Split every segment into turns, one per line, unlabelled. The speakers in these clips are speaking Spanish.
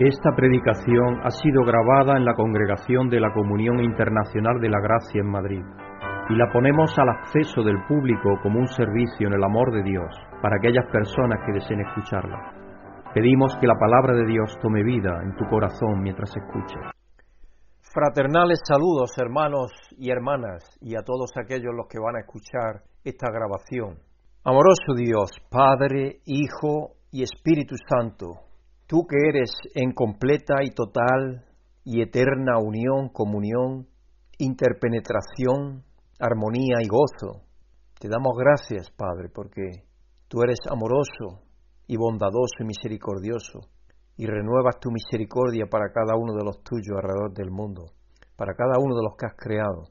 Esta predicación ha sido grabada en la Congregación de la Comunión Internacional de la Gracia en Madrid y la ponemos al acceso del público como un servicio en el amor de Dios para aquellas personas que deseen escucharla. Pedimos que la palabra de Dios tome vida en tu corazón mientras escuches.
Fraternales saludos hermanos y hermanas y a todos aquellos los que van a escuchar esta grabación. Amoroso Dios, Padre, Hijo y Espíritu Santo, Tú que eres en completa y total y eterna unión, comunión, interpenetración, armonía y gozo, te damos gracias, Padre, porque tú eres amoroso y bondadoso y misericordioso, y renuevas tu misericordia para cada uno de los tuyos alrededor del mundo, para cada uno de los que has creado.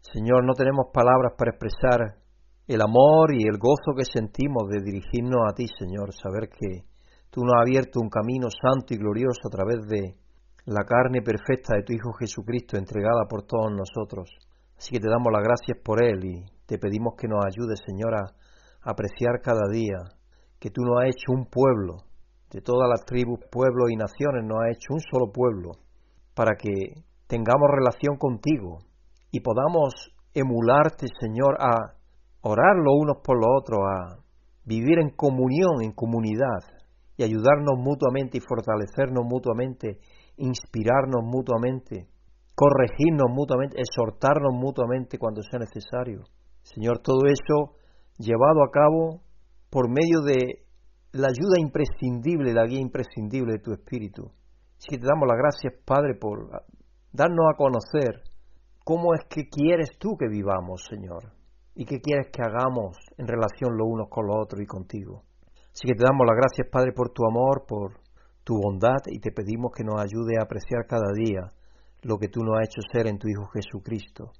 Señor, no tenemos palabras para expresar el amor y el gozo que sentimos de dirigirnos a ti, Señor, saber que Tú nos has abierto un camino santo y glorioso a través de la carne perfecta de tu Hijo Jesucristo entregada por todos nosotros. Así que te damos las gracias por Él y te pedimos que nos ayudes, Señor, a apreciar cada día que tú nos has hecho un pueblo, de todas las tribus, pueblos y naciones, nos has hecho un solo pueblo, para que tengamos relación contigo y podamos emularte, Señor, a orar los unos por los otros, a vivir en comunión, en comunidad, y ayudarnos mutuamente y fortalecernos mutuamente, inspirarnos mutuamente, corregirnos mutuamente, exhortarnos mutuamente cuando sea necesario. Señor, todo eso llevado a cabo por medio de la ayuda imprescindible, la guía imprescindible de tu Espíritu. Así que te damos las gracias, Padre, por darnos a conocer cómo es que quieres tú que vivamos, Señor, y qué quieres que hagamos en relación los unos con los otros y contigo. Así que te damos las gracias, Padre, por tu amor, por tu bondad y te pedimos que nos ayude a apreciar cada día lo que tú nos has hecho ser en tu Hijo Jesucristo.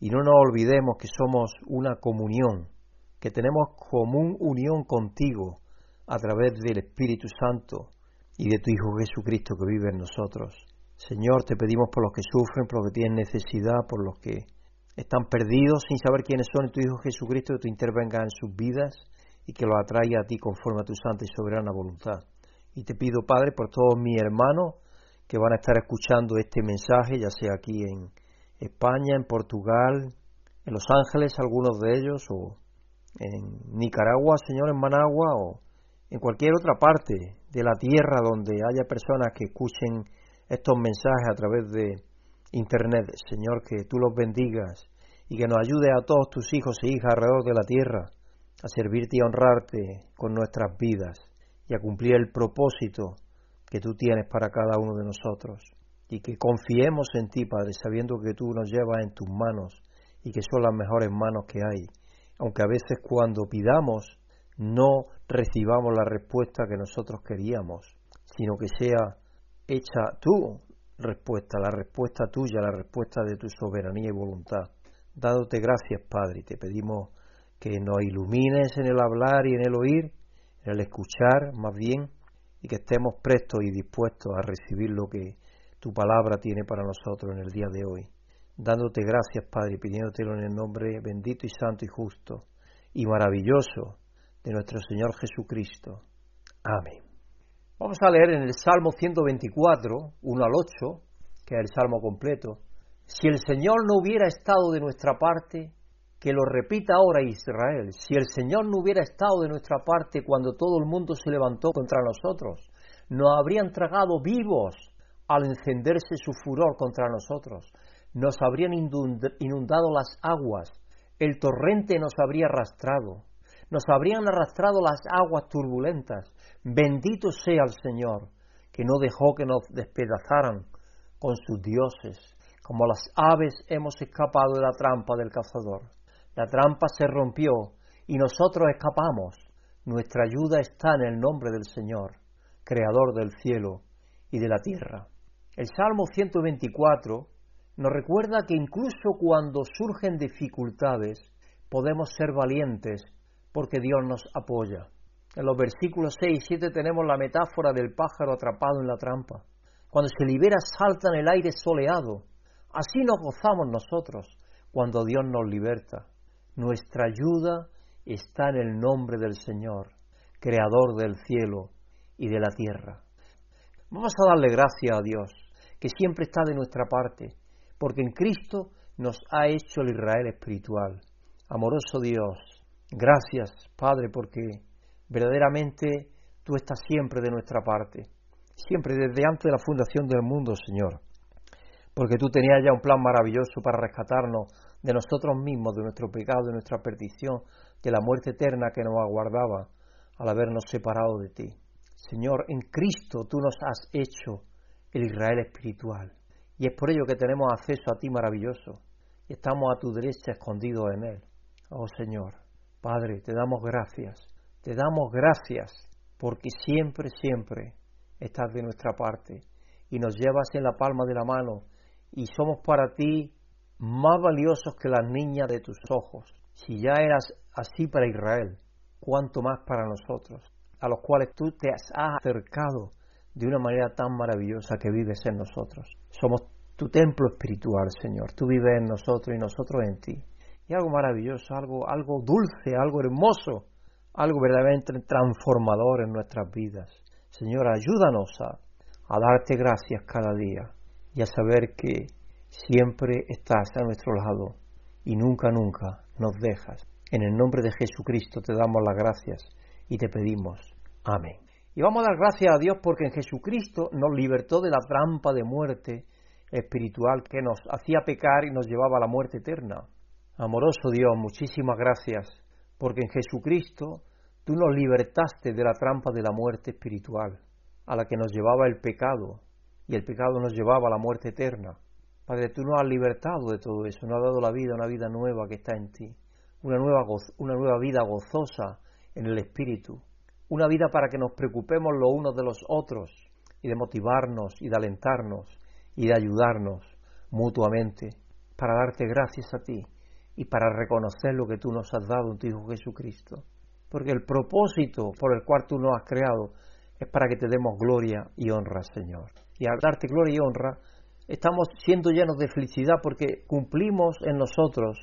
Y no nos olvidemos que somos una comunión, que tenemos común unión contigo a través del Espíritu Santo y de tu Hijo Jesucristo que vive en nosotros. Señor, te pedimos por los que sufren, por los que tienen necesidad, por los que están perdidos sin saber quiénes son en tu Hijo Jesucristo, que tú intervengas en sus vidas y que lo atraiga a ti conforme a tu santa y soberana voluntad. Y te pido, Padre, por todos mis hermanos que van a estar escuchando este mensaje, ya sea aquí en España, en Portugal, en Los Ángeles, algunos de ellos, o en Nicaragua, Señor, en Managua, o en cualquier otra parte de la tierra donde haya personas que escuchen estos mensajes a través de Internet. Señor, que tú los bendigas y que nos ayude a todos tus hijos e hijas alrededor de la tierra a servirte y a honrarte con nuestras vidas y a cumplir el propósito que tú tienes para cada uno de nosotros. Y que confiemos en ti, Padre, sabiendo que tú nos llevas en tus manos y que son las mejores manos que hay. Aunque a veces cuando pidamos no recibamos la respuesta que nosotros queríamos, sino que sea hecha tu respuesta, la respuesta tuya, la respuesta de tu soberanía y voluntad. Dándote gracias, Padre, y te pedimos que nos ilumines en el hablar y en el oír, en el escuchar más bien, y que estemos prestos y dispuestos a recibir lo que tu palabra tiene para nosotros en el día de hoy. Dándote gracias, Padre, pidiéndotelo en el nombre bendito y santo y justo y maravilloso de nuestro Señor Jesucristo. Amén. Vamos a leer en el Salmo 124, 1 al 8, que es el Salmo completo. Si el Señor no hubiera estado de nuestra parte, que lo repita ahora Israel. Si el Señor no hubiera estado de nuestra parte cuando todo el mundo se levantó contra nosotros, nos habrían tragado vivos al encenderse su furor contra nosotros. Nos habrían inundado las aguas, el torrente nos habría arrastrado, nos habrían arrastrado las aguas turbulentas. Bendito sea el Señor, que no dejó que nos despedazaran con sus dioses. Como las aves hemos escapado de la trampa del cazador. La trampa se rompió y nosotros escapamos. Nuestra ayuda está en el nombre del Señor, Creador del cielo y de la tierra. El Salmo 124 nos recuerda que incluso cuando surgen dificultades podemos ser valientes porque Dios nos apoya. En los versículos 6 y 7 tenemos la metáfora del pájaro atrapado en la trampa. Cuando se libera salta en el aire soleado. Así nos gozamos nosotros cuando Dios nos liberta. Nuestra ayuda está en el nombre del Señor, Creador del cielo y de la tierra. Vamos a darle gracias a Dios, que siempre está de nuestra parte, porque en Cristo nos ha hecho el Israel espiritual. Amoroso Dios, gracias, Padre, porque verdaderamente tú estás siempre de nuestra parte, siempre desde antes de la fundación del mundo, Señor, porque tú tenías ya un plan maravilloso para rescatarnos de nosotros mismos, de nuestro pecado, de nuestra perdición, de la muerte eterna que nos aguardaba al habernos separado de ti. Señor, en Cristo tú nos has hecho el Israel espiritual. Y es por ello que tenemos acceso a ti maravilloso. Estamos a tu derecha escondidos en Él. Oh Señor, Padre, te damos gracias. Te damos gracias porque siempre, siempre estás de nuestra parte y nos llevas en la palma de la mano y somos para ti más valiosos que las niñas de tus ojos. Si ya eras así para Israel, cuánto más para nosotros, a los cuales tú te has acercado de una manera tan maravillosa que vives en nosotros. Somos tu templo espiritual, Señor. Tú vives en nosotros y nosotros en ti. Y algo maravilloso, algo, algo dulce, algo hermoso, algo verdaderamente transformador en nuestras vidas. Señor, ayúdanos a, a darte gracias cada día y a saber que siempre estás a nuestro lado y nunca, nunca nos dejas. En el nombre de Jesucristo te damos las gracias y te pedimos. Amén. Y vamos a dar gracias a Dios porque en Jesucristo nos libertó de la trampa de muerte espiritual que nos hacía pecar y nos llevaba a la muerte eterna. Amoroso Dios, muchísimas gracias porque en Jesucristo tú nos libertaste de la trampa de la muerte espiritual, a la que nos llevaba el pecado, y el pecado nos llevaba a la muerte eterna. Padre, tú nos has libertado de todo eso, nos has dado la vida, una vida nueva que está en ti, una nueva, una nueva vida gozosa en el Espíritu, una vida para que nos preocupemos los unos de los otros y de motivarnos y de alentarnos y de ayudarnos mutuamente para darte gracias a ti y para reconocer lo que tú nos has dado en tu Hijo Jesucristo. Porque el propósito por el cual tú nos has creado es para que te demos gloria y honra, Señor. Y al darte gloria y honra, estamos siendo llenos de felicidad porque cumplimos en nosotros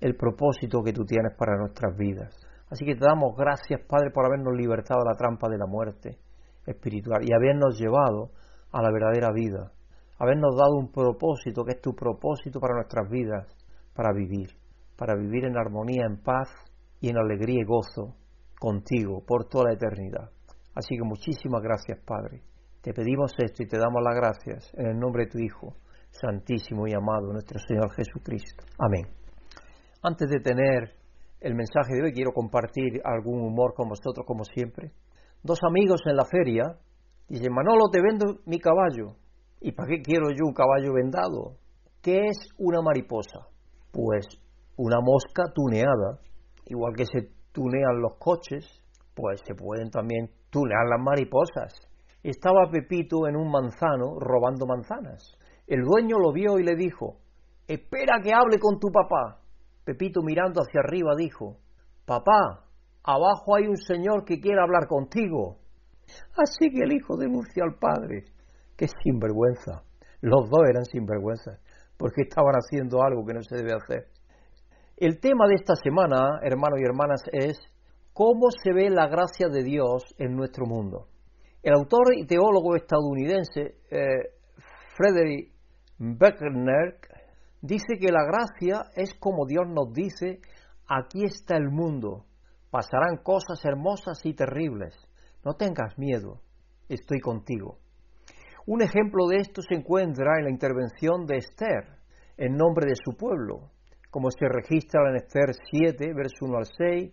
el propósito que tú tienes para nuestras vidas. Así que te damos gracias, Padre, por habernos libertado de la trampa de la muerte espiritual y habernos llevado a la verdadera vida, habernos dado un propósito que es tu propósito para nuestras vidas, para vivir, para vivir en armonía, en paz y en alegría y gozo contigo por toda la eternidad. Así que muchísimas gracias, Padre. Te pedimos esto y te damos las gracias en el nombre de tu Hijo, Santísimo y amado, nuestro Señor Jesucristo. Amén. Antes de tener el mensaje de hoy, quiero compartir algún humor con vosotros, como siempre. Dos amigos en la feria dicen, Manolo, te vendo mi caballo. ¿Y para qué quiero yo un caballo vendado? ¿Qué es una mariposa? Pues una mosca tuneada, igual que se tunean los coches, pues se pueden también tunear las mariposas. Estaba Pepito en un manzano robando manzanas. El dueño lo vio y le dijo, espera que hable con tu papá. Pepito mirando hacia arriba dijo, papá, abajo hay un señor que quiere hablar contigo. Así que el hijo denunció al padre. Qué sinvergüenza. Los dos eran sinvergüenzas, porque estaban haciendo algo que no se debe hacer. El tema de esta semana, hermanos y hermanas, es cómo se ve la gracia de Dios en nuestro mundo. El autor y teólogo estadounidense eh, Frederick Beckner dice que la gracia es como Dios nos dice, aquí está el mundo, pasarán cosas hermosas y terribles, no tengas miedo, estoy contigo. Un ejemplo de esto se encuentra en la intervención de Esther en nombre de su pueblo, como se registra en Esther 7, verso 1 al 6,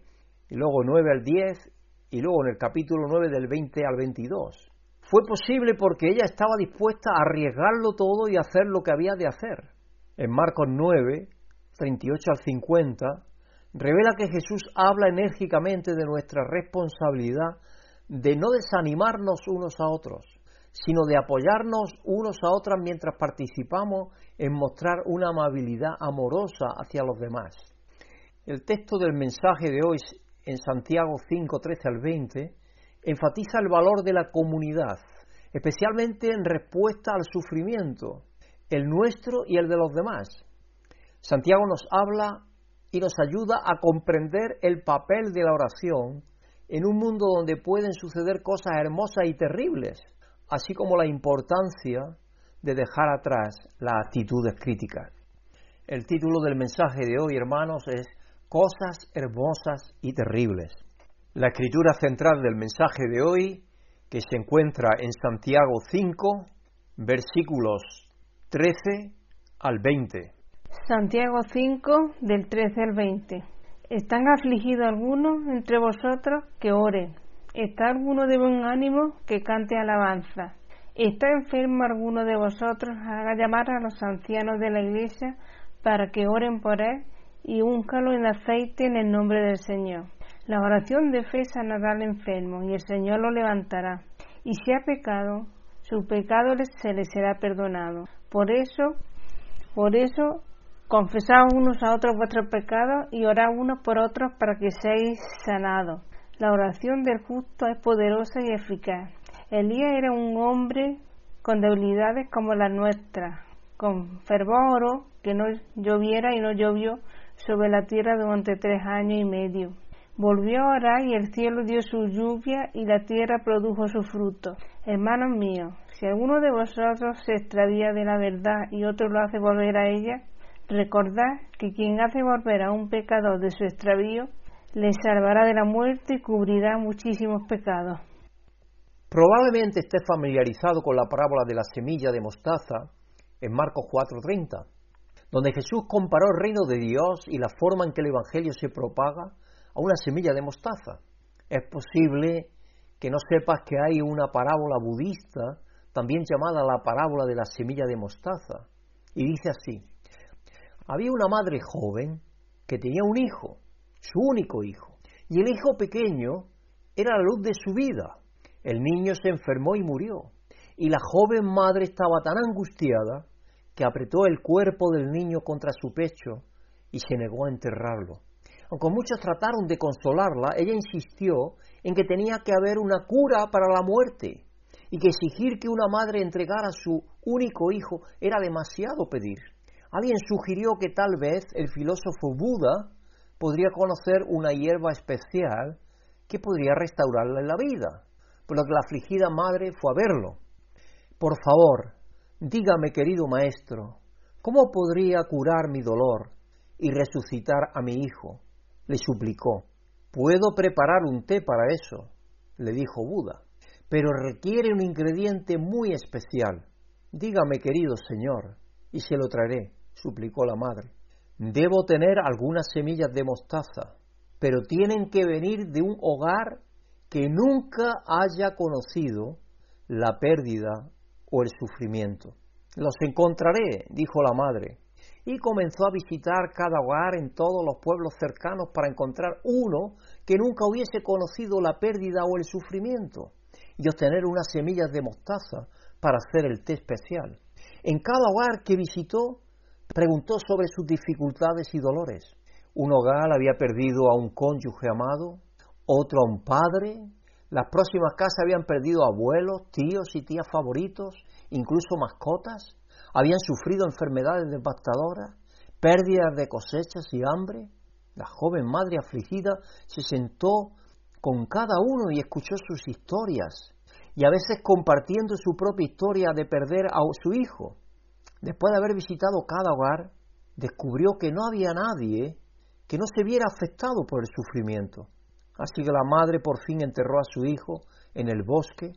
y luego 9 al 10 y luego en el capítulo 9 del 20 al 22. Fue posible porque ella estaba dispuesta a arriesgarlo todo y hacer lo que había de hacer. En Marcos 9, 38 al 50, revela que Jesús habla enérgicamente de nuestra responsabilidad de no desanimarnos unos a otros, sino de apoyarnos unos a otros mientras participamos en mostrar una amabilidad amorosa hacia los demás. El texto del mensaje de hoy en Santiago 5, 13 al 20, enfatiza el valor de la comunidad, especialmente en respuesta al sufrimiento, el nuestro y el de los demás. Santiago nos habla y nos ayuda a comprender el papel de la oración en un mundo donde pueden suceder cosas hermosas y terribles, así como la importancia de dejar atrás las actitudes críticas. El título del mensaje de hoy, hermanos, es Cosas hermosas y terribles. La escritura central del mensaje de hoy, que se encuentra en Santiago 5, versículos 13 al 20.
Santiago 5, del 13 al 20. ¿Están afligidos algunos entre vosotros que oren? ¿Está alguno de buen ánimo que cante alabanza? ¿Está enfermo alguno de vosotros? Haga llamar a los ancianos de la iglesia para que oren por él y úncalo en aceite en el nombre del Señor. La oración de fe sanará al enfermo y el Señor lo levantará. Y si ha pecado, su pecado se le será perdonado. Por eso, por eso, confesaos unos a otros vuestros pecados y orad unos por otros para que seáis sanados. La oración del justo es poderosa y eficaz. Elías era un hombre con debilidades como la nuestra, con fervor que no lloviera y no llovió sobre la tierra durante tres años y medio. Volvió a y el cielo dio su lluvia y la tierra produjo su fruto. Hermanos míos, si alguno de vosotros se extravía de la verdad y otro lo hace volver a ella, recordad que quien hace volver a un pecador de su extravío, le salvará de la muerte y cubrirá muchísimos pecados.
Probablemente esté familiarizado con la parábola de la semilla de mostaza en Marcos 4:30 donde Jesús comparó el reino de Dios y la forma en que el Evangelio se propaga a una semilla de mostaza. Es posible que no sepas que hay una parábola budista, también llamada la parábola de la semilla de mostaza, y dice así, había una madre joven que tenía un hijo, su único hijo, y el hijo pequeño era la luz de su vida. El niño se enfermó y murió, y la joven madre estaba tan angustiada que apretó el cuerpo del niño contra su pecho y se negó a enterrarlo. Aunque muchos trataron de consolarla, ella insistió en que tenía que haber una cura para la muerte y que exigir que una madre entregara a su único hijo era demasiado pedir. Alguien sugirió que tal vez el filósofo Buda podría conocer una hierba especial que podría restaurarle la vida, por lo que la afligida madre fue a verlo. Por favor, Dígame, querido maestro, ¿cómo podría curar mi dolor y resucitar a mi hijo? le suplicó. Puedo preparar un té para eso, le dijo Buda, pero requiere un ingrediente muy especial. Dígame, querido señor, y se lo traeré, suplicó la madre. Debo tener algunas semillas de mostaza, pero tienen que venir de un hogar que nunca haya conocido la pérdida o el sufrimiento. Los encontraré, dijo la madre, y comenzó a visitar cada hogar en todos los pueblos cercanos para encontrar uno que nunca hubiese conocido la pérdida o el sufrimiento, y obtener unas semillas de mostaza para hacer el té especial. En cada hogar que visitó, preguntó sobre sus dificultades y dolores. Un hogar había perdido a un cónyuge amado, otro a un padre, las próximas casas habían perdido abuelos, tíos y tías favoritos, incluso mascotas. Habían sufrido enfermedades devastadoras, pérdidas de cosechas y hambre. La joven madre afligida se sentó con cada uno y escuchó sus historias, y a veces compartiendo su propia historia de perder a su hijo. Después de haber visitado cada hogar, descubrió que no había nadie que no se viera afectado por el sufrimiento. Así que la madre por fin enterró a su hijo en el bosque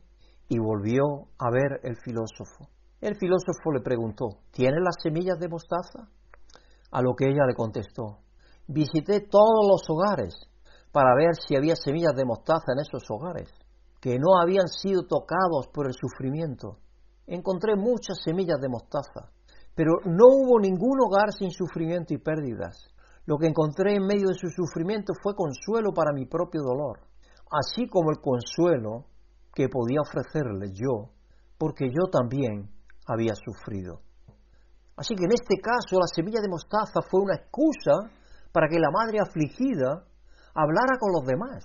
y volvió a ver el filósofo. El filósofo le preguntó, ¿tienes las semillas de mostaza? A lo que ella le contestó, visité todos los hogares para ver si había semillas de mostaza en esos hogares, que no habían sido tocados por el sufrimiento. Encontré muchas semillas de mostaza, pero no hubo ningún hogar sin sufrimiento y pérdidas. Lo que encontré en medio de su sufrimiento fue consuelo para mi propio dolor, así como el consuelo que podía ofrecerle yo, porque yo también había sufrido. Así que en este caso la semilla de mostaza fue una excusa para que la madre afligida hablara con los demás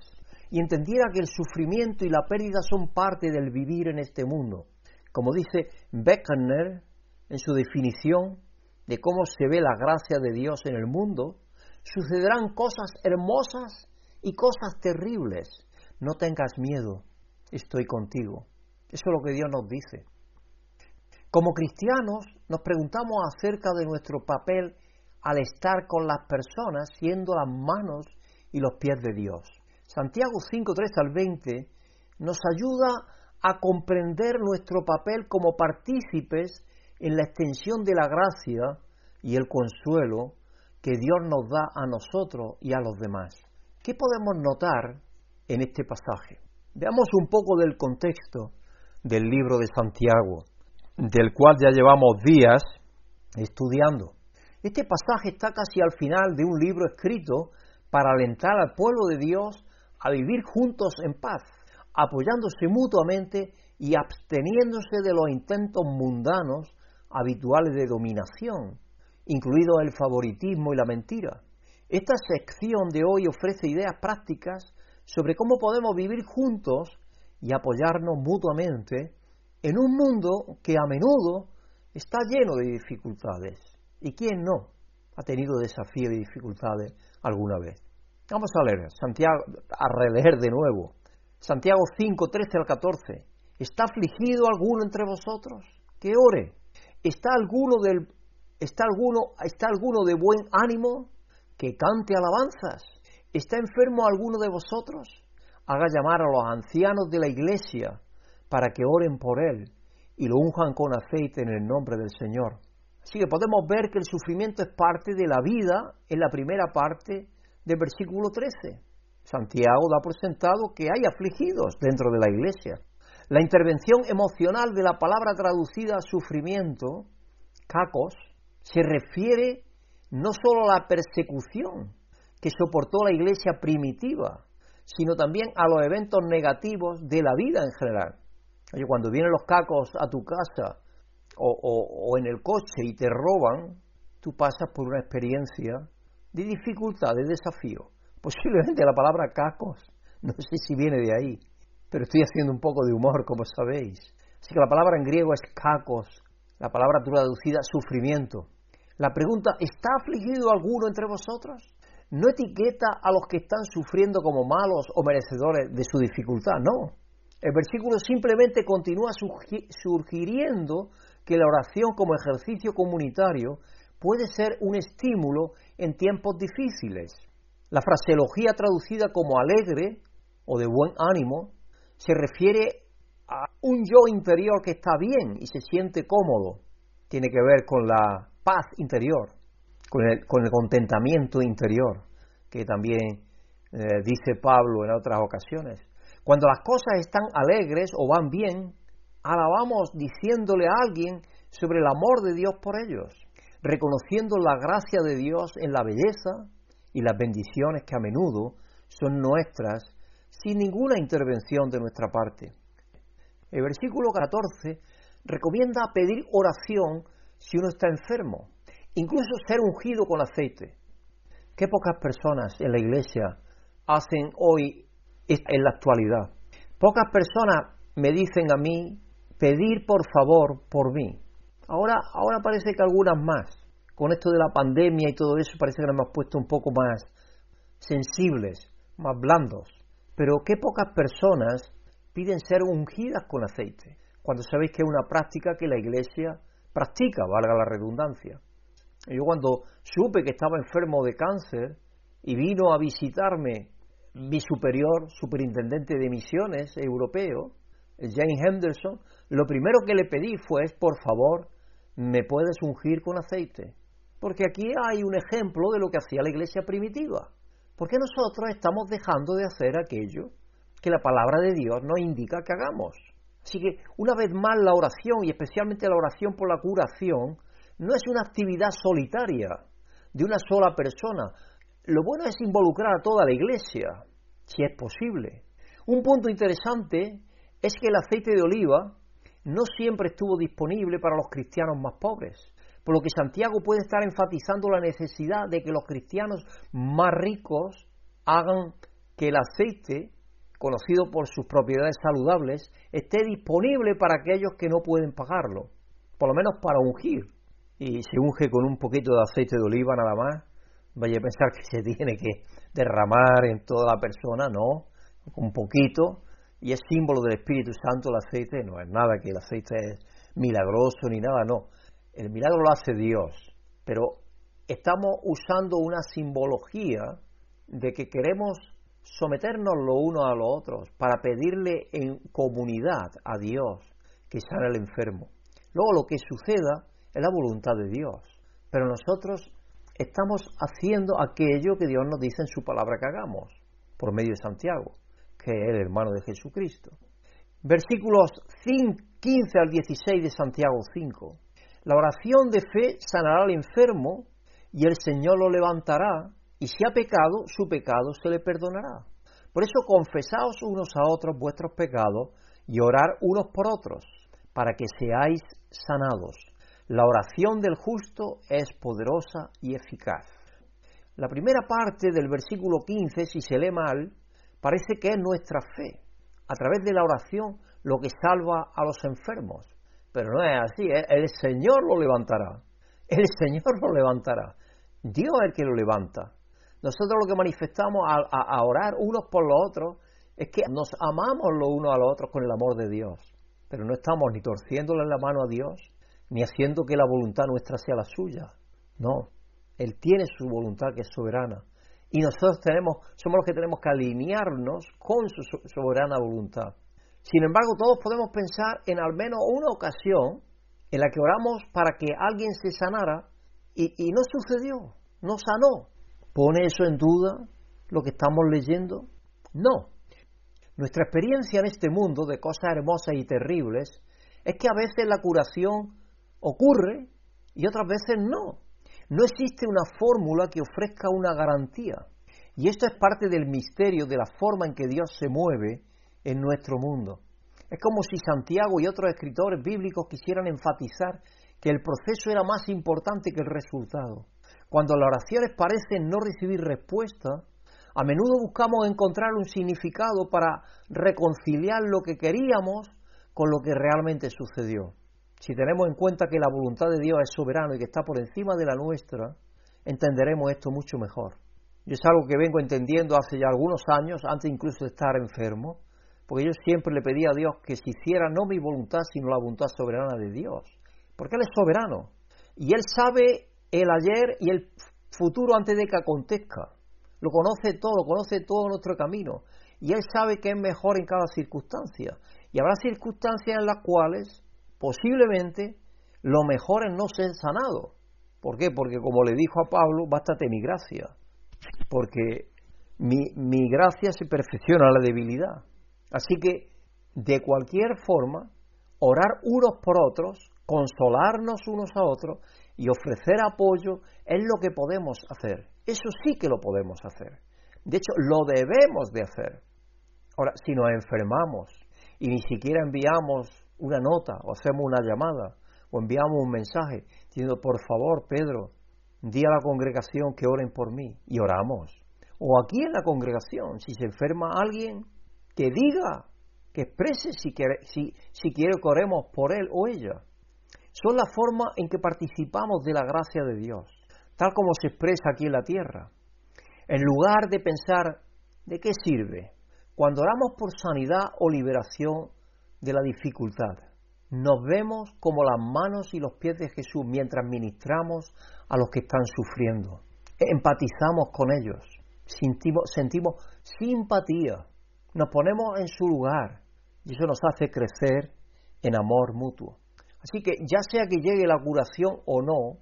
y entendiera que el sufrimiento y la pérdida son parte del vivir en este mundo. Como dice Beckner en su definición de cómo se ve la gracia de Dios en el mundo, sucederán cosas hermosas y cosas terribles. No tengas miedo, estoy contigo. Eso es lo que Dios nos dice. Como cristianos nos preguntamos acerca de nuestro papel al estar con las personas siendo las manos y los pies de Dios. Santiago 5, 3 al 20 nos ayuda a comprender nuestro papel como partícipes en la extensión de la gracia y el consuelo que Dios nos da a nosotros y a los demás. ¿Qué podemos notar en este pasaje? Veamos un poco del contexto del libro de Santiago, del cual ya llevamos días estudiando. Este pasaje está casi al final de un libro escrito para alentar al pueblo de Dios a vivir juntos en paz, apoyándose mutuamente y absteniéndose de los intentos mundanos habituales de dominación, incluido el favoritismo y la mentira. Esta sección de hoy ofrece ideas prácticas sobre cómo podemos vivir juntos y apoyarnos mutuamente en un mundo que a menudo está lleno de dificultades. ¿Y quién no ha tenido desafíos y dificultades alguna vez? Vamos a leer, Santiago, a releer de nuevo. Santiago 5, 13 al 14. ¿Está afligido alguno entre vosotros? Que ore. ¿Está alguno, del, está, alguno, ¿Está alguno de buen ánimo? Que cante alabanzas. ¿Está enfermo alguno de vosotros? Haga llamar a los ancianos de la iglesia para que oren por él y lo unjan con aceite en el nombre del Señor. Así que podemos ver que el sufrimiento es parte de la vida en la primera parte del versículo 13. Santiago da por sentado que hay afligidos dentro de la iglesia. La intervención emocional de la palabra traducida a sufrimiento, cacos, se refiere no solo a la persecución que soportó la iglesia primitiva, sino también a los eventos negativos de la vida en general. Cuando vienen los cacos a tu casa o, o en el coche y te roban, tú pasas por una experiencia de dificultad, de desafío. Posiblemente la palabra cacos, no sé si viene de ahí, pero estoy haciendo un poco de humor, como sabéis. Así que la palabra en griego es cacos, la palabra traducida sufrimiento. La pregunta, ¿está afligido alguno entre vosotros? No etiqueta a los que están sufriendo como malos o merecedores de su dificultad, no. El versículo simplemente continúa sugiriendo que la oración como ejercicio comunitario puede ser un estímulo en tiempos difíciles. La fraseología traducida como alegre o de buen ánimo se refiere a un yo interior que está bien y se siente cómodo. Tiene que ver con la paz interior, con el, contentamiento interior, que también eh, dice Pablo en otras ocasiones. Cuando las cosas están alegres o van bien, alabamos diciéndole a alguien sobre el amor de Dios por ellos, reconociendo la gracia de Dios en la belleza y las bendiciones que a menudo son nuestras sin ninguna intervención de nuestra parte. El versículo 14 recomienda pedir oración si uno está enfermo, incluso ser ungido con aceite. Qué pocas personas en la iglesia hacen hoy en la actualidad. Pocas personas me dicen a mí pedir por favor por mí. Ahora, ahora parece que algunas más. Con esto de la pandemia y todo eso parece que nos hemos puesto un poco más sensibles, más blandos. Pero qué pocas personas piden ser ungidas con aceite, cuando sabéis que es una práctica que la iglesia practica, valga la redundancia. Yo cuando supe que estaba enfermo de cáncer y vino a visitarme mi superior, superintendente de misiones europeo, James Henderson, lo primero que le pedí fue, por favor, ¿me puedes ungir con aceite? Porque aquí hay un ejemplo de lo que hacía la iglesia primitiva. ¿Por qué nosotros estamos dejando de hacer aquello que la palabra de Dios nos indica que hagamos? Así que, una vez más, la oración, y especialmente la oración por la curación, no es una actividad solitaria de una sola persona. Lo bueno es involucrar a toda la iglesia, si es posible. Un punto interesante es que el aceite de oliva no siempre estuvo disponible para los cristianos más pobres por lo que Santiago puede estar enfatizando la necesidad de que los cristianos más ricos hagan que el aceite, conocido por sus propiedades saludables, esté disponible para aquellos que no pueden pagarlo, por lo menos para ungir. Y se unge con un poquito de aceite de oliva nada más. Vaya a pensar que se tiene que derramar en toda la persona, no, un poquito, y es símbolo del Espíritu Santo el aceite, no es nada que el aceite es milagroso ni nada, no. El milagro lo hace Dios, pero estamos usando una simbología de que queremos someternos lo uno a los otros para pedirle en comunidad a Dios que sane al enfermo. Luego lo que suceda es la voluntad de Dios, pero nosotros estamos haciendo aquello que Dios nos dice en su palabra que hagamos, por medio de Santiago, que es el hermano de Jesucristo. Versículos 15 al 16 de Santiago 5. La oración de fe sanará al enfermo y el Señor lo levantará, y si ha pecado, su pecado se le perdonará. Por eso confesaos unos a otros vuestros pecados y orar unos por otros, para que seáis sanados. La oración del justo es poderosa y eficaz. La primera parte del versículo 15, si se lee mal, parece que es nuestra fe, a través de la oración, lo que salva a los enfermos. Pero no es así, ¿eh? el Señor lo levantará. El Señor lo levantará. Dios es el que lo levanta. Nosotros lo que manifestamos a, orar unos por los otros es que nos amamos los unos a los otros con el amor de Dios. Pero no estamos ni torciéndole la mano a Dios, ni haciendo que la voluntad nuestra sea la suya. No, Él tiene su voluntad que es soberana. Y nosotros tenemos, somos los que tenemos que alinearnos con su soberana voluntad. Sin embargo, todos podemos pensar en al menos una ocasión en la que oramos para que alguien se sanara y, y no sucedió, no sanó. ¿Pone eso en duda lo que estamos leyendo? No. Nuestra experiencia en este mundo de cosas hermosas y terribles es que a veces la curación ocurre y otras veces no. No existe una fórmula que ofrezca una garantía. Y esto es parte del misterio de la forma en que Dios se mueve en nuestro mundo. Es como si Santiago y otros escritores bíblicos quisieran enfatizar que el proceso era más importante que el resultado. Cuando las oraciones parecen no recibir respuesta, a menudo buscamos encontrar un significado para reconciliar lo que queríamos con lo que realmente sucedió. Si tenemos en cuenta que la voluntad de Dios es soberana y que está por encima de la nuestra, entenderemos esto mucho mejor. Yo es algo que vengo entendiendo hace ya algunos años, antes incluso de estar enfermo, porque yo siempre le pedía a Dios que se hiciera no mi voluntad, sino la voluntad soberana de Dios, porque Él es soberano y Él sabe el ayer y el futuro antes de que acontezca. Lo conoce todo, conoce todo nuestro camino y Él sabe que es mejor en cada circunstancia. Y habrá circunstancias en las cuales posiblemente lo mejor es no ser sanado. ¿Por qué? Porque como le dijo a Pablo, bástate mi gracia. Porque mi, mi gracia se perfecciona la debilidad. Así que, de cualquier forma, orar unos por otros, consolarnos unos a otros y ofrecer apoyo es lo que podemos hacer. Eso sí que lo podemos hacer. De hecho, lo debemos de hacer. Ahora, si nos enfermamos y ni siquiera enviamos una nota o hacemos una llamada o enviamos un mensaje diciendo, por favor, Pedro, di a la congregación que oren por mí y oramos. O aquí en la congregación, si se enferma alguien, que diga, que exprese si quiere, si, si quiere que oremos por él o ella. Son la forma en que participamos de la gracia de Dios, tal como se expresa aquí en la tierra. En lugar de pensar, ¿de qué sirve? Cuando oramos por sanidad o liberación, de la dificultad. Nos vemos como las manos y los pies de Jesús mientras ministramos a los que están sufriendo. Empatizamos con ellos, sentimos, sentimos simpatía, nos ponemos en su lugar y eso nos hace crecer en amor mutuo. Así que ya sea que llegue la curación o no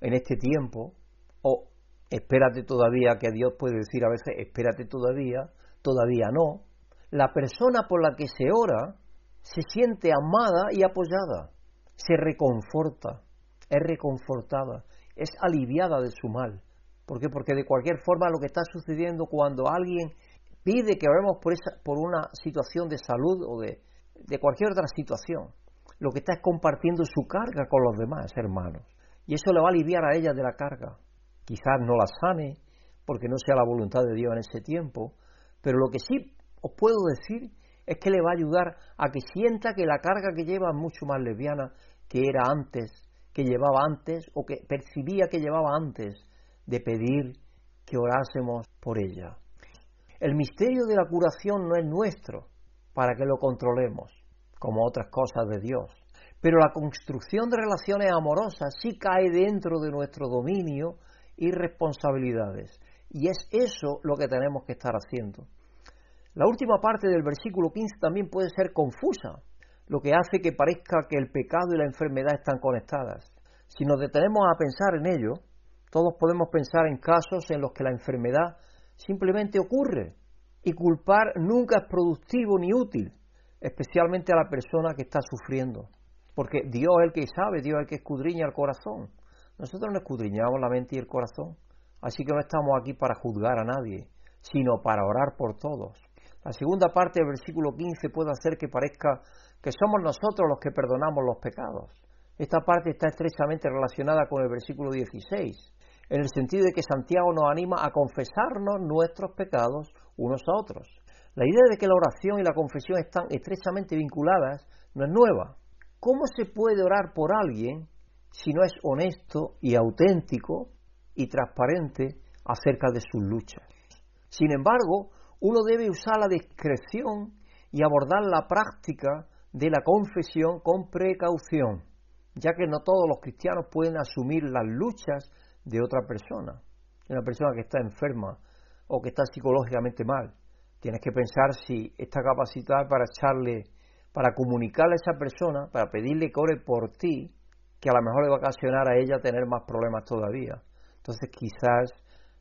en este tiempo, o espérate todavía, que Dios puede decir a veces, espérate todavía, todavía no, la persona por la que se ora se siente amada y apoyada, se reconforta, es reconfortada, es aliviada de su mal. ¿Por qué? Porque de cualquier forma lo que está sucediendo cuando alguien pide que oremos por, esa, por una situación de salud o de, de cualquier otra situación, lo que está es compartiendo su carga con los demás hermanos. Y eso le va a aliviar a ella de la carga. Quizás no la sane, porque no sea la voluntad de Dios en ese tiempo, pero lo que sí os puedo decir es que le va a ayudar a que sienta que la carga que lleva es mucho más lesbiana que era antes, que llevaba antes o que percibía que llevaba antes de pedir que orásemos por ella. El misterio de la curación no es nuestro, para que lo controlemos, como otras cosas de Dios. Pero la construcción de relaciones amorosas sí cae dentro de nuestro dominio y responsabilidades. Y es eso lo que tenemos que estar haciendo. La última parte del versículo 15 también puede ser confusa, lo que hace que parezca que el pecado y la enfermedad están conectadas. Si nos detenemos a pensar en ello, todos podemos pensar en casos en los que la enfermedad simplemente ocurre y culpar nunca es productivo ni útil, especialmente a la persona que está sufriendo. Porque Dios es el que sabe, Dios es el que escudriña el corazón. Nosotros no escudriñamos la mente y el corazón. Así que no estamos aquí para juzgar a nadie, sino para orar por todos. La segunda parte del versículo 15 puede hacer que parezca que somos nosotros los que perdonamos los pecados. Esta parte está estrechamente relacionada con el versículo 16, en el sentido de que Santiago nos anima a confesarnos nuestros pecados unos a otros. La idea de que la oración y la confesión están estrechamente vinculadas no es nueva. ¿Cómo se puede orar por alguien si no es honesto y auténtico y transparente acerca de sus luchas? Sin embargo, uno debe usar la discreción y abordar la práctica de la confesión con precaución, ya que no todos los cristianos pueden asumir las luchas de otra persona, de una persona que está enferma o que está psicológicamente mal. Tienes que pensar si está capacitada para echarle para comunicarle a esa persona, para pedirle que ore por ti, que a lo mejor le va a ocasionar a ella tener más problemas todavía. Entonces quizás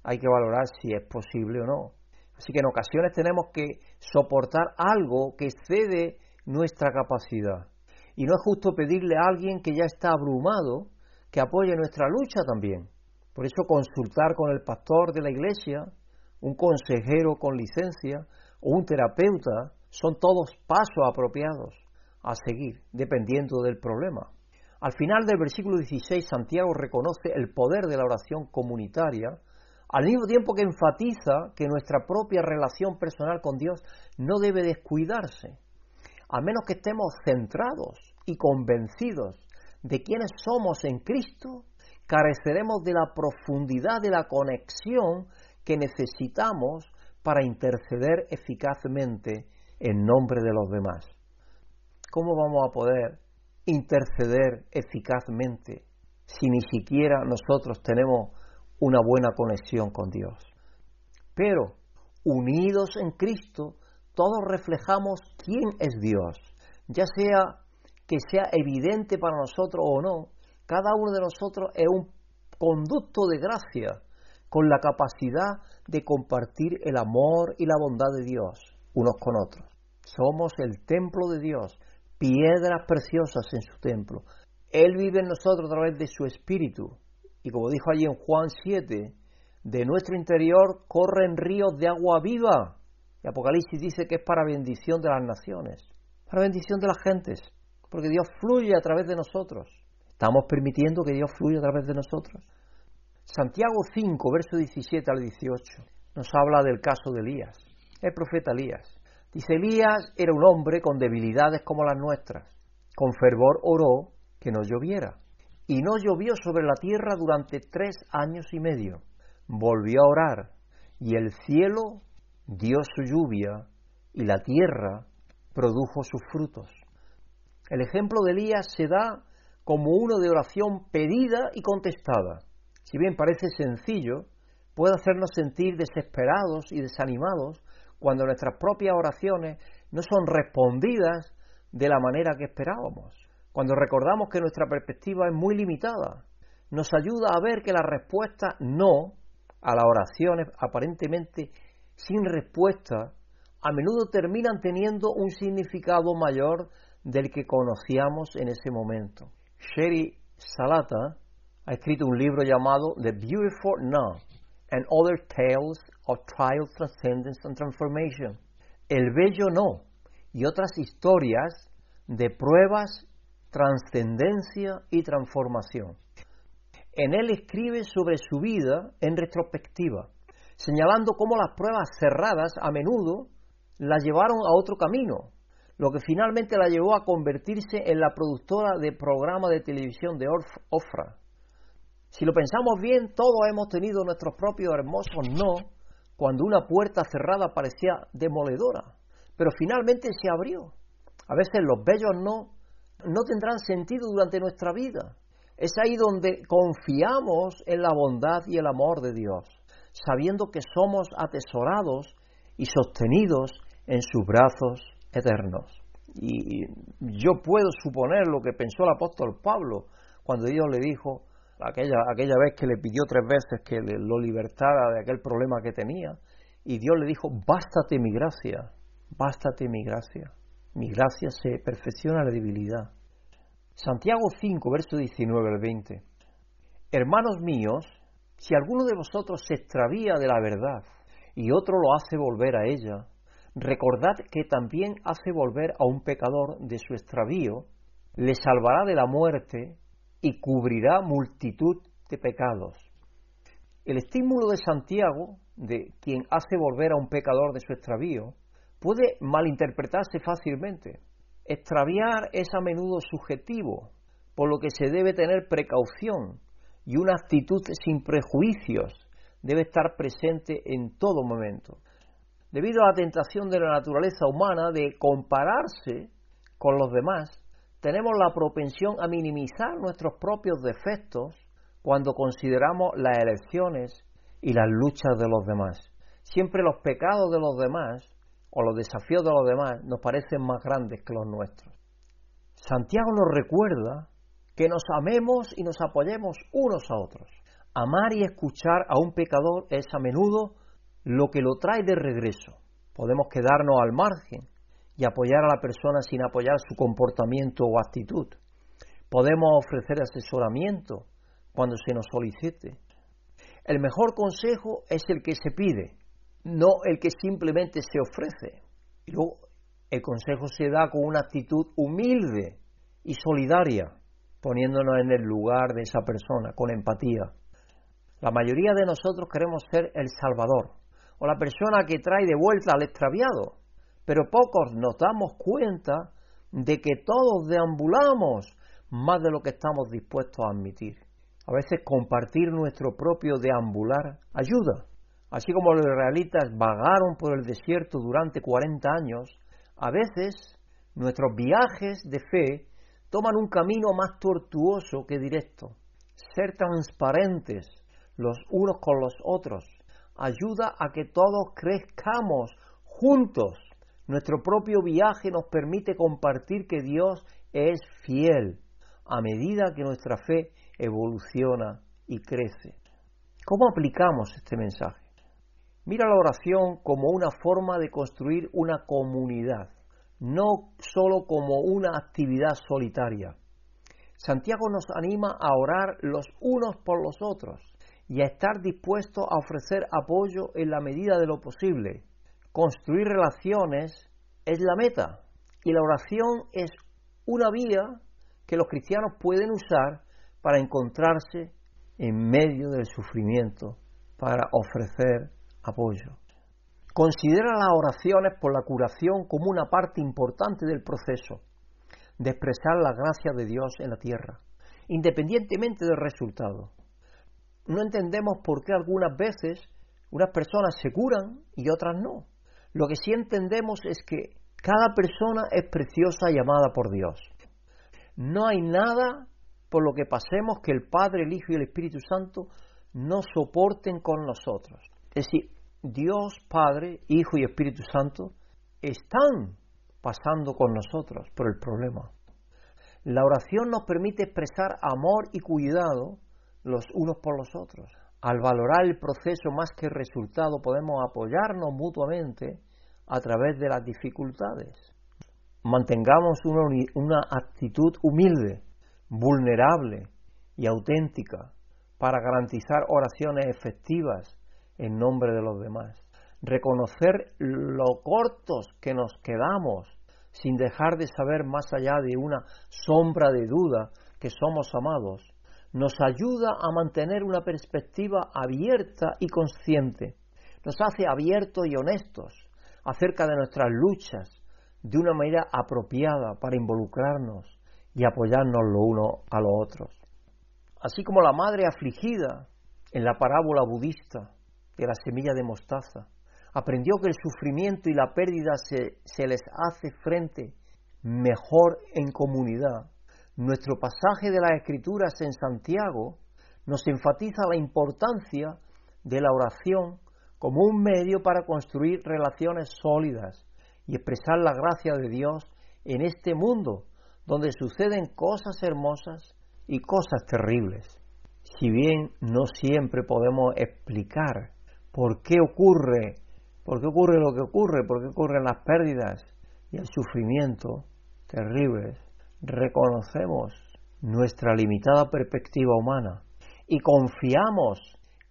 hay que valorar si es posible o no. Así que en ocasiones tenemos que soportar algo que excede nuestra capacidad. Y no es justo pedirle a alguien que ya está abrumado que apoye nuestra lucha también. Por eso consultar con el pastor de la iglesia, un consejero con licencia o un terapeuta son todos pasos apropiados a seguir, dependiendo del problema. Al final del versículo 16, Santiago reconoce el poder de la oración comunitaria, al mismo tiempo que enfatiza que nuestra propia relación personal con Dios no debe descuidarse, a menos que estemos centrados y convencidos de quiénes somos en Cristo, careceremos de la profundidad de la conexión que necesitamos para interceder eficazmente en nombre de los demás. ¿Cómo vamos a poder interceder eficazmente si ni siquiera nosotros tenemos una buena conexión con Dios? Pero, unidos en Cristo, todos reflejamos quién es Dios, ya sea que sea evidente para nosotros o no, cada uno de nosotros es un conducto de gracia con la capacidad de compartir el amor y la bondad de Dios unos con otros. Somos el templo de Dios, piedras preciosas en su templo. Él vive en nosotros a través de su espíritu. Y como dijo allí en Juan 7, de nuestro interior corren ríos de agua viva. Y Apocalipsis dice que es para bendición de las naciones, para bendición de las gentes, porque Dios fluye a través de nosotros. Estamos permitiendo que Dios fluya a través de nosotros. Santiago 5, verso 17 al 18, nos habla del caso de Elías, el profeta Elías. Dice, Elías era un hombre con debilidades como las nuestras. Con fervor oró que no lloviera. Y no llovió sobre la tierra durante tres años y medio. Volvió a orar y el cielo dio su lluvia y la tierra produjo sus frutos. El ejemplo de Elías se da como uno de oración pedida y contestada. Si bien parece sencillo, puede hacernos sentir desesperados y desanimados cuando nuestras propias oraciones no son respondidas de la manera que esperábamos. Cuando recordamos que nuestra perspectiva es muy limitada, nos ayuda a ver que la respuesta no a las oraciones aparentemente sin respuesta a menudo terminan teniendo un significado mayor del que conocíamos en ese momento. Sherry Salata ha escrito un libro llamado The Beautiful No and Other Tales of Trial, Transcendence and Transformation. El bello no y otras historias de pruebas, trascendencia y transformación. En él escribe sobre su vida en retrospectiva, señalando cómo las pruebas cerradas a menudo la llevaron a otro camino, lo que finalmente la llevó a convertirse en la productora de programa de televisión de Ofra. Si lo pensamos bien, todos hemos tenido nuestros propios hermosos no cuando una puerta cerrada parecía demoledora. pero finalmente se abrió. A veces los bellos no, no tendrán sentido durante nuestra vida. Es ahí donde confiamos en la bondad y el amor de Dios, sabiendo que somos atesorados y sostenidos en sus brazos eternos. Y yo puedo suponer lo que pensó el apóstol Pablo cuando Dios le dijo, aquella, aquella vez que le pidió tres veces que lo libertara de aquel problema que tenía, y Dios le dijo, bástate mi gracia, bástate mi gracia. Mi gracia se perfecciona la debilidad. Santiago 5, verso 19 al 20. Hermanos míos, si alguno de vosotros se extravía de la verdad y otro lo hace volver a ella, recordad que también hace volver a un pecador de su extravío, le salvará de la muerte y cubrirá multitud de pecados. El estímulo de Santiago, de quien hace volver a un pecador de su extravío, puede malinterpretarse fácilmente. Extraviar es a menudo subjetivo, por lo que se debe tener precaución y una actitud sin prejuicios debe estar presente en todo momento. Debido a la tentación de la naturaleza humana de compararse con los demás, tenemos la propensión a minimizar nuestros propios defectos cuando consideramos las elecciones y las luchas de los demás. Siempre los pecados de los demás o los desafíos de los demás nos parecen más grandes que los nuestros. Santiago nos recuerda que nos amemos y nos apoyemos unos a otros. Amar y escuchar a un pecador es a menudo lo que lo trae de regreso. Podemos quedarnos al margen y apoyar a la persona sin apoyar su comportamiento o actitud. Podemos ofrecer asesoramiento cuando se nos solicite. El mejor consejo es el que se pide, no el que simplemente se ofrece. Y luego el consejo se da con una actitud humilde y solidaria, poniéndonos en el lugar de esa persona, con empatía. La mayoría de nosotros queremos ser el Salvador o la persona que trae de vuelta al extraviado, pero pocos nos damos cuenta de que todos deambulamos más de lo que estamos dispuestos a admitir. A veces compartir nuestro propio deambular ayuda. Así como los israelitas vagaron por el desierto durante 40 años, a veces nuestros viajes de fe toman un camino más tortuoso que directo. Ser transparentes los unos con los otros ayuda a que todos crezcamos juntos nuestro propio viaje nos permite compartir que Dios es fiel a medida que nuestra fe evoluciona y crece. ¿Cómo aplicamos este mensaje? Mira la oración como una forma de construir una comunidad, no solo como una actividad solitaria. Santiago nos anima a orar los unos por los otros y a estar dispuestos a ofrecer apoyo en la medida de lo posible, construir relaciones es la meta y la oración es una vía que los cristianos pueden usar para encontrarse en medio del sufrimiento, para ofrecer apoyo. Considera las oraciones por la curación como una parte importante del proceso de expresar la gracia de Dios en la tierra, independientemente del resultado. No entendemos por qué algunas veces unas personas se curan y otras no. Lo que sí entendemos es que cada persona es preciosa y amada por Dios. No hay nada por lo que pasemos que el Padre, el Hijo y el Espíritu Santo no soporten con nosotros. Es decir, Dios, Padre, Hijo y Espíritu Santo están pasando con nosotros por el problema. La oración nos permite expresar amor y cuidado los unos por los otros. Al valorar el proceso más que el resultado, podemos apoyarnos mutuamente a través de las dificultades. Mantengamos una, actitud humilde, vulnerable y auténtica para garantizar oraciones efectivas en nombre de los demás. Reconocer lo cortos que nos quedamos sin dejar de saber más allá de una sombra de duda que somos amados nos ayuda a mantener una perspectiva abierta y consciente. Nos hace abiertos y honestos acerca de nuestras luchas de una manera apropiada para involucrarnos y apoyarnos lo uno a los otros. Así como la madre afligida en la parábola budista de la semilla de mostaza, aprendió que el sufrimiento y la pérdida se, se les hace frente mejor en comunidad. Nuestro pasaje de las Escrituras en Santiago nos enfatiza la importancia de la oración como un medio para construir relaciones sólidas y expresar la gracia de Dios en este mundo donde suceden cosas hermosas y cosas terribles. Si bien no siempre podemos explicar por qué ocurre, por qué ocurre lo que ocurre, por qué ocurren las pérdidas y el sufrimiento terribles, reconocemos nuestra limitada perspectiva humana y confiamos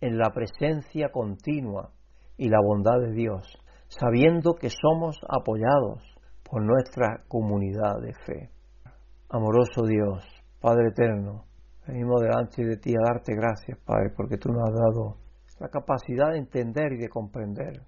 en la presencia continua y la bondad de Dios, sabiendo que somos apoyados por nuestra comunidad de fe. Amoroso Dios, Padre eterno, venimos delante de ti a darte gracias, Padre, porque tú nos has dado la capacidad de entender y de comprender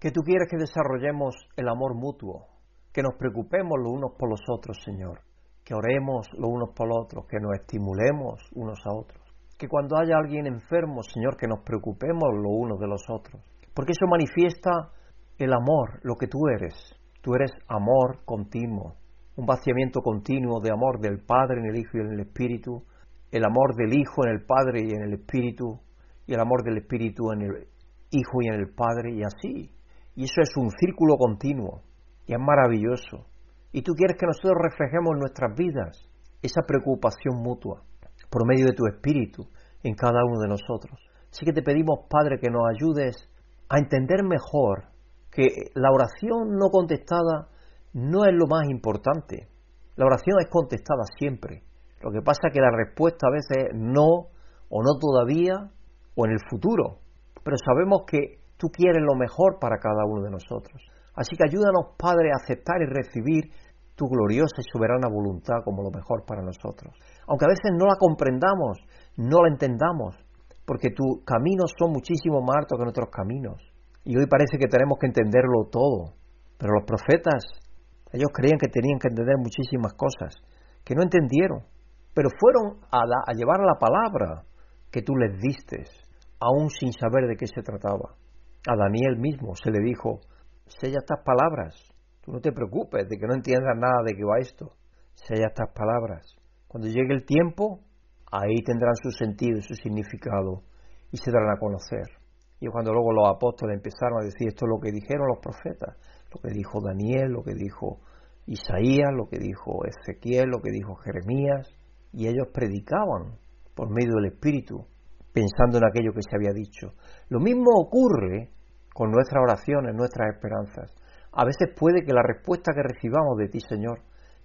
que tú quieres que desarrollemos el amor mutuo, que nos preocupemos los unos por los otros, Señor, que oremos los unos por los otros, que nos estimulemos unos a otros, que cuando haya alguien enfermo, Señor, que nos preocupemos los unos de los otros, porque eso manifiesta el amor, lo que tú eres. Tú eres amor continuo, un vaciamiento continuo de amor del Padre en el Hijo y en el Espíritu, el amor del Hijo en el Padre y en el Espíritu, y el amor del Espíritu en el Hijo y en el Padre, y así. Y eso es un círculo continuo, y es maravilloso. Y tú quieres que nosotros reflejemos en nuestras vidas esa preocupación mutua por medio de tu Espíritu en cada uno de nosotros. Así que te pedimos, Padre, que nos ayudes a entender mejor que la oración no contestada no es lo más importante. La oración es contestada siempre. Lo que pasa es que la respuesta a veces es no, o no todavía, o en el futuro. Pero sabemos que tú quieres lo mejor para cada uno de nosotros. Así que ayúdanos, Padre, a aceptar y recibir tu gloriosa y soberana voluntad como lo mejor para nosotros. Aunque a veces no la comprendamos, no la entendamos, porque tus caminos son muchísimo más altos que nuestros caminos. Y hoy parece que tenemos que entenderlo todo. Pero los profetas ellos creían que tenían que entender muchísimas cosas que no entendieron, pero fueron a, a llevar la palabra que tú les diste, aún sin saber de qué se trataba. A Daniel mismo se le dijo, sella estas palabras, tú no te preocupes de que no entiendas nada de qué va esto, sella estas palabras. Cuando llegue el tiempo, ahí tendrán su sentido y su significado y se darán a conocer. Y cuando luego los apóstoles empezaron a decir esto es lo que dijeron los profetas, lo que dijo Daniel, lo que dijo Isaías, lo que dijo Ezequiel, lo que dijo Jeremías, y ellos predicaban por medio del Espíritu, pensando en aquello que se había dicho. Lo mismo ocurre con nuestras oraciones, nuestras esperanzas. A veces puede que la respuesta que recibamos de ti, Señor,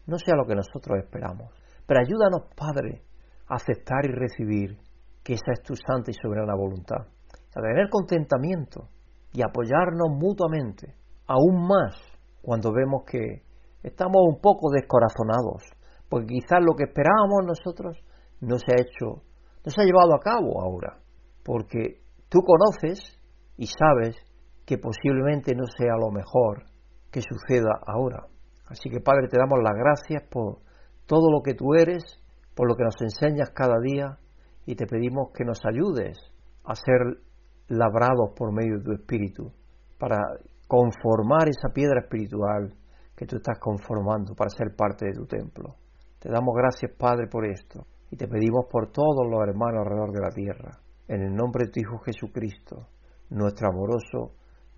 no sea lo que nosotros esperamos. Pero ayúdanos, Padre, a aceptar y recibir que esa es tu santa y soberana voluntad. A tener contentamiento y apoyarnos mutuamente aún más cuando vemos que estamos un poco descorazonados, porque quizás lo que esperábamos nosotros no se ha hecho, no se ha llevado a cabo ahora, porque tú conoces y sabes que posiblemente no sea lo mejor que suceda ahora. Así que Padre, te damos las gracias por todo lo que tú eres, por lo que nos enseñas cada día y te pedimos que nos ayudes a ser labrados por medio de tu Espíritu, para conformar esa piedra espiritual que tú estás conformando para ser parte de tu templo. Te damos gracias, Padre, por esto y te pedimos por todos los hermanos alrededor de la tierra, en el nombre de tu Hijo Jesucristo, nuestro amoroso